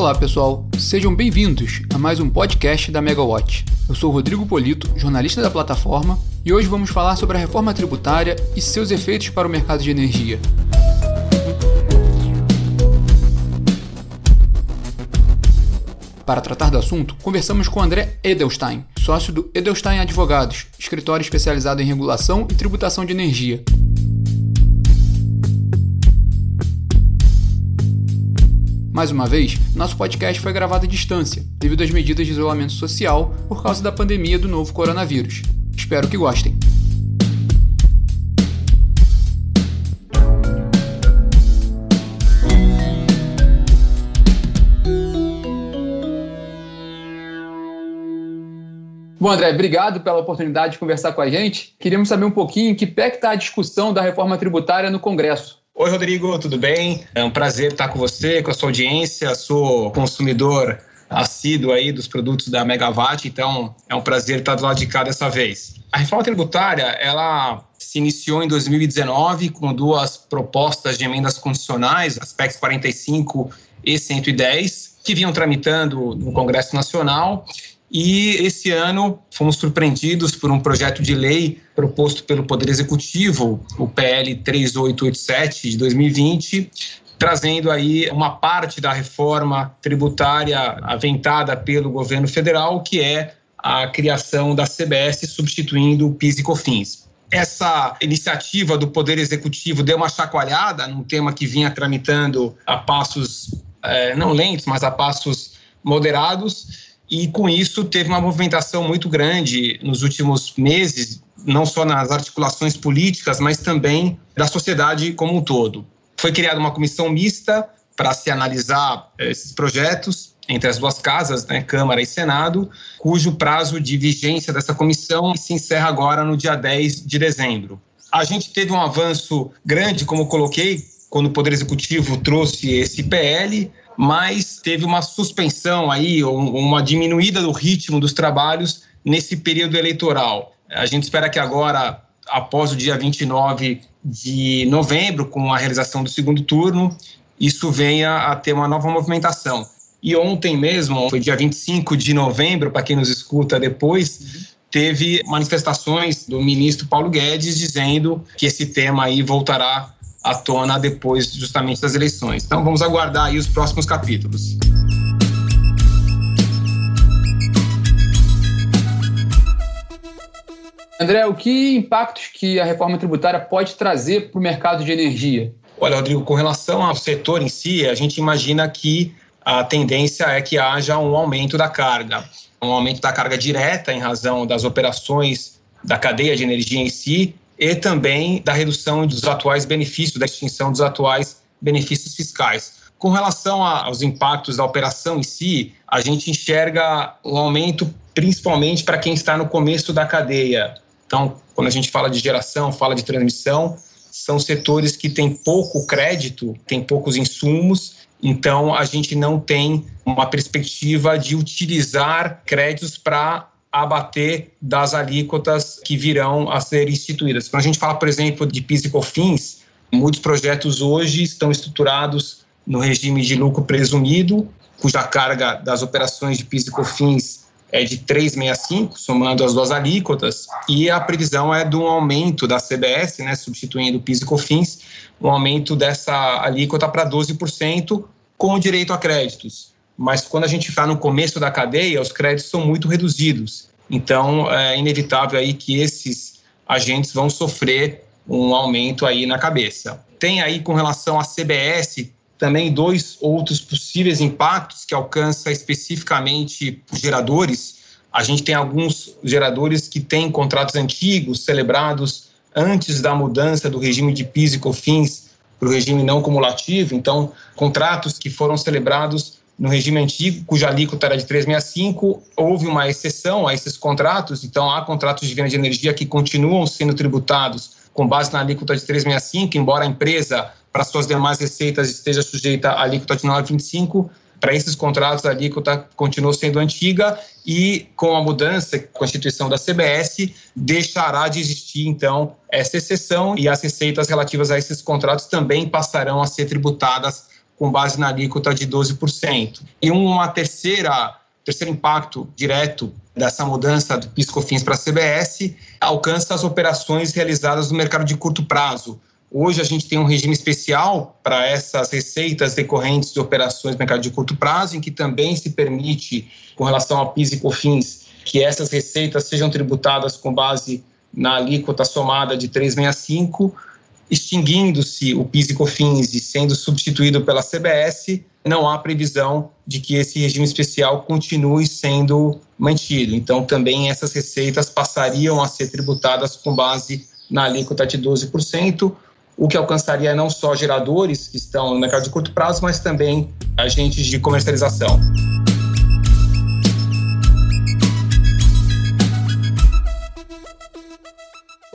Olá pessoal, sejam bem-vindos a mais um podcast da Megawatt. Eu sou Rodrigo Polito, jornalista da plataforma, e hoje vamos falar sobre a reforma tributária e seus efeitos para o mercado de energia. Para tratar do assunto, conversamos com André Edelstein, sócio do Edelstein Advogados, escritório especializado em regulação e tributação de energia. Mais uma vez, nosso podcast foi gravado à distância, devido às medidas de isolamento social por causa da pandemia do novo coronavírus. Espero que gostem. Bom, André, obrigado pela oportunidade de conversar com a gente. Queríamos saber um pouquinho em que pé está a discussão da reforma tributária no Congresso. Oi, Rodrigo, tudo bem? É um prazer estar com você, com a sua audiência. Sou consumidor assíduo aí dos produtos da Megawatt, então é um prazer estar do lado de cá dessa vez. A reforma tributária, ela se iniciou em 2019 com duas propostas de emendas condicionais, as PECs 45 e 110, que vinham tramitando no Congresso Nacional e esse ano fomos surpreendidos por um projeto de lei proposto pelo Poder Executivo, o PL 3887 de 2020, trazendo aí uma parte da reforma tributária aventada pelo governo federal, que é a criação da CBS substituindo o PIS e COFINS. Essa iniciativa do Poder Executivo deu uma chacoalhada num tema que vinha tramitando a passos é, não lentos, mas a passos moderados e com isso teve uma movimentação muito grande nos últimos meses, não só nas articulações políticas, mas também da sociedade como um todo. Foi criada uma comissão mista para se analisar eh, esses projetos entre as duas casas, né, Câmara e Senado, cujo prazo de vigência dessa comissão se encerra agora no dia 10 de dezembro. A gente teve um avanço grande, como coloquei, quando o Poder Executivo trouxe esse PL, mas teve uma suspensão aí, uma diminuída do ritmo dos trabalhos nesse período eleitoral. A gente espera que agora, após o dia 29 de novembro, com a realização do segundo turno, isso venha a ter uma nova movimentação. E ontem mesmo, foi dia 25 de novembro, para quem nos escuta depois, teve manifestações do ministro Paulo Guedes dizendo que esse tema aí voltará à tona depois justamente das eleições. Então vamos aguardar aí os próximos capítulos. André, o que impactos que a reforma tributária pode trazer para o mercado de energia? Olha, Rodrigo, com relação ao setor em si, a gente imagina que a tendência é que haja um aumento da carga, um aumento da carga direta em razão das operações da cadeia de energia em si e também da redução dos atuais benefícios, da extinção dos atuais benefícios fiscais. Com relação aos impactos da operação em si, a gente enxerga um aumento principalmente para quem está no começo da cadeia. Então, quando a gente fala de geração, fala de transmissão, são setores que têm pouco crédito, têm poucos insumos, então a gente não tem uma perspectiva de utilizar créditos para abater das alíquotas que virão a ser instituídas. Quando a gente fala, por exemplo, de PIS e COFINS, muitos projetos hoje estão estruturados no regime de lucro presumido, cuja carga das operações de PIS e COFINS é de 3,65, somando as duas alíquotas, e a previsão é de um aumento da CBS, né, substituindo PIS e COFINS, um aumento dessa alíquota para 12%, com direito a créditos mas quando a gente está no começo da cadeia, os créditos são muito reduzidos. Então, é inevitável aí que esses agentes vão sofrer um aumento aí na cabeça. Tem aí com relação à CBS também dois outros possíveis impactos que alcança especificamente geradores. A gente tem alguns geradores que têm contratos antigos celebrados antes da mudança do regime de PIS e COFINS para o regime não cumulativo, então contratos que foram celebrados no regime antigo, cuja alíquota era de 365, houve uma exceção a esses contratos, então há contratos de venda de energia que continuam sendo tributados com base na alíquota de 365, embora a empresa, para suas demais receitas, esteja sujeita à alíquota de 925, para esses contratos a alíquota continuou sendo antiga e com a mudança, a instituição da CBS, deixará de existir então essa exceção e as receitas relativas a esses contratos também passarão a ser tributadas com base na alíquota de 12%. E uma terceira terceiro impacto direto dessa mudança do PIS/COFINS para a CBS alcança as operações realizadas no mercado de curto prazo. Hoje a gente tem um regime especial para essas receitas decorrentes de operações no mercado de curto prazo, em que também se permite, com relação ao PIS e COFINS, que essas receitas sejam tributadas com base na alíquota somada de 365, extinguindo-se o PIS e COFINS e sendo substituído pela CBS, não há previsão de que esse regime especial continue sendo mantido. Então, também essas receitas passariam a ser tributadas com base na alíquota de 12%, o que alcançaria não só geradores que estão no mercado de curto prazo, mas também agentes de comercialização.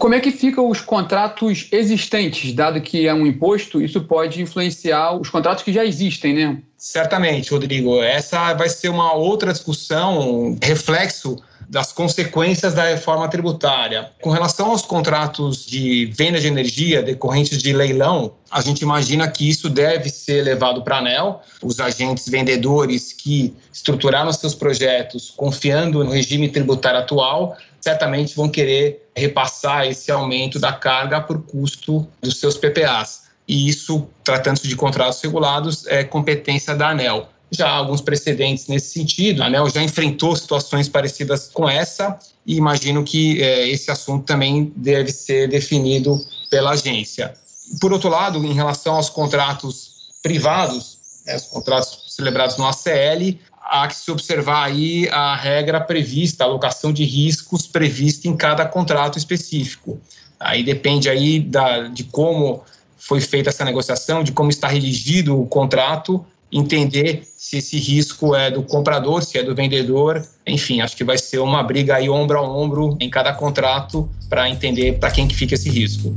Como é que ficam os contratos existentes, dado que é um imposto, isso pode influenciar os contratos que já existem, né? Certamente, Rodrigo. Essa vai ser uma outra discussão, reflexo das consequências da reforma tributária. Com relação aos contratos de venda de energia decorrentes de leilão, a gente imagina que isso deve ser levado para a ANEL. Os agentes vendedores que estruturaram seus projetos confiando no regime tributário atual certamente vão querer repassar esse aumento da carga por custo dos seus PPAs. E isso, tratando-se de contratos regulados, é competência da ANEL. Já há alguns precedentes nesse sentido, a ANEL já enfrentou situações parecidas com essa e imagino que é, esse assunto também deve ser definido pela agência. Por outro lado, em relação aos contratos privados, né, os contratos celebrados no ACL, há que se observar aí a regra prevista, a alocação de riscos prevista em cada contrato específico. Aí depende aí da, de como foi feita essa negociação, de como está redigido o contrato, entender se esse risco é do comprador, se é do vendedor, enfim, acho que vai ser uma briga aí ombro a ombro em cada contrato para entender para quem que fica esse risco.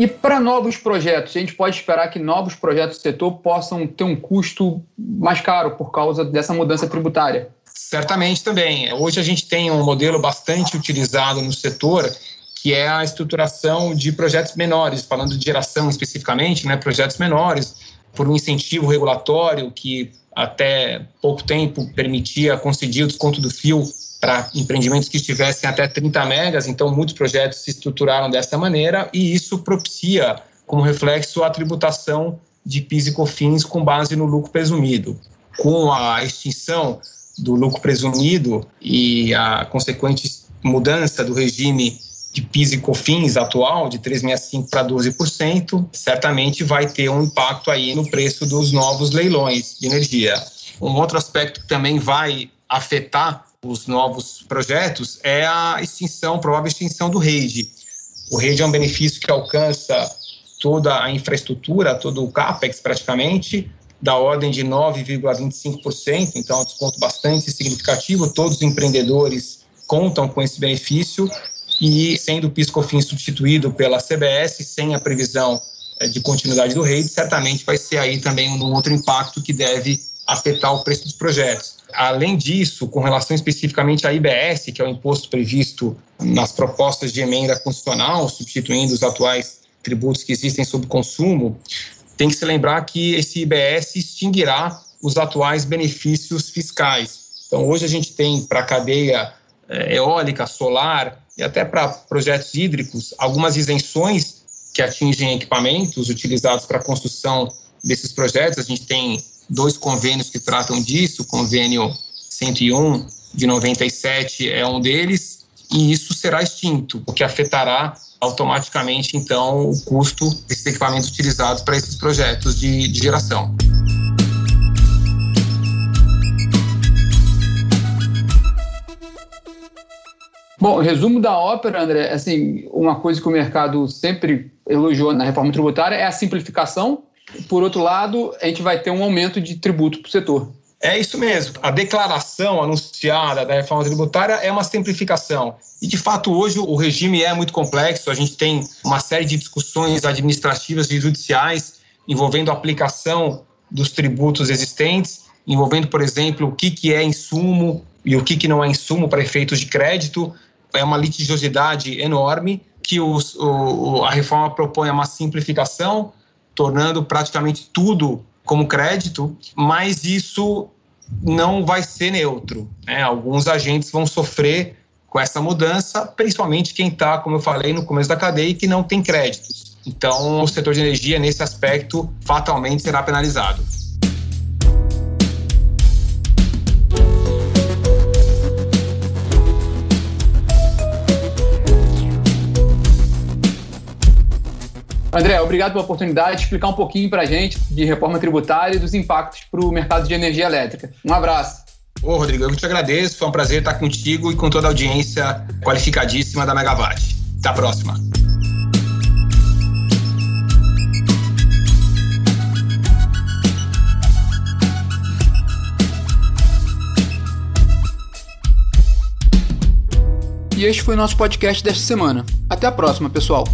E para novos projetos, a gente pode esperar que novos projetos do setor possam ter um custo mais caro por causa dessa mudança tributária? Certamente também. Hoje a gente tem um modelo bastante utilizado no setor, que é a estruturação de projetos menores, falando de geração especificamente, né, projetos menores, por um incentivo regulatório que até pouco tempo permitia conceder o desconto do fio para empreendimentos que estivessem até 30 megas, então muitos projetos se estruturaram dessa maneira e isso propicia, como reflexo, a tributação de PIS e COFINS com base no lucro presumido. Com a extinção do lucro presumido e a consequente mudança do regime de PIS e COFINS atual, de 3,65% para 12%, certamente vai ter um impacto aí no preço dos novos leilões de energia. Um outro aspecto que também vai afetar os novos projetos é a extinção, provável extinção do REID. O REID é um benefício que alcança toda a infraestrutura, todo o CAPEX praticamente, da ordem de 9,25%, então é um desconto bastante significativo. Todos os empreendedores contam com esse benefício e sendo o PIS/COFINS substituído pela CBS sem a previsão eh, de continuidade do REID, certamente vai ser aí também um outro impacto que deve afetar o preço dos projetos. Além disso, com relação especificamente à IBS, que é o imposto previsto nas propostas de emenda constitucional, substituindo os atuais tributos que existem sobre consumo, tem que se lembrar que esse IBS extinguirá os atuais benefícios fiscais. Então, hoje a gente tem para a cadeia eh, eólica, solar e até para projetos hídricos algumas isenções que atingem equipamentos utilizados para a construção desses projetos. A gente tem dois convênios que tratam disso, o convênio 101 de 97 é um deles, e isso será extinto, o que afetará automaticamente, então, o custo desses equipamentos utilizados para esses projetos de, de geração. Bom, resumo da ópera, André, assim, uma coisa que o mercado sempre elogiou na reforma tributária é a simplificação por outro lado, a gente vai ter um aumento de tributo para o setor. É isso mesmo. A declaração anunciada da reforma tributária é uma simplificação. E, de fato, hoje o regime é muito complexo. A gente tem uma série de discussões administrativas e judiciais envolvendo a aplicação dos tributos existentes, envolvendo, por exemplo, o que, que é insumo e o que, que não é insumo para efeitos de crédito. É uma litigiosidade enorme que os, o, a reforma propõe uma simplificação, tornando praticamente tudo como crédito, mas isso não vai ser neutro. Né? Alguns agentes vão sofrer com essa mudança, principalmente quem está, como eu falei no começo da cadeia, e que não tem créditos. Então, o setor de energia, nesse aspecto, fatalmente será penalizado. André, obrigado pela oportunidade de explicar um pouquinho para a gente de reforma tributária e dos impactos para o mercado de energia elétrica. Um abraço. Ô, Rodrigo, eu te agradeço. Foi um prazer estar contigo e com toda a audiência qualificadíssima da Megawatt. Até a próxima. E este foi o nosso podcast desta semana. Até a próxima, pessoal.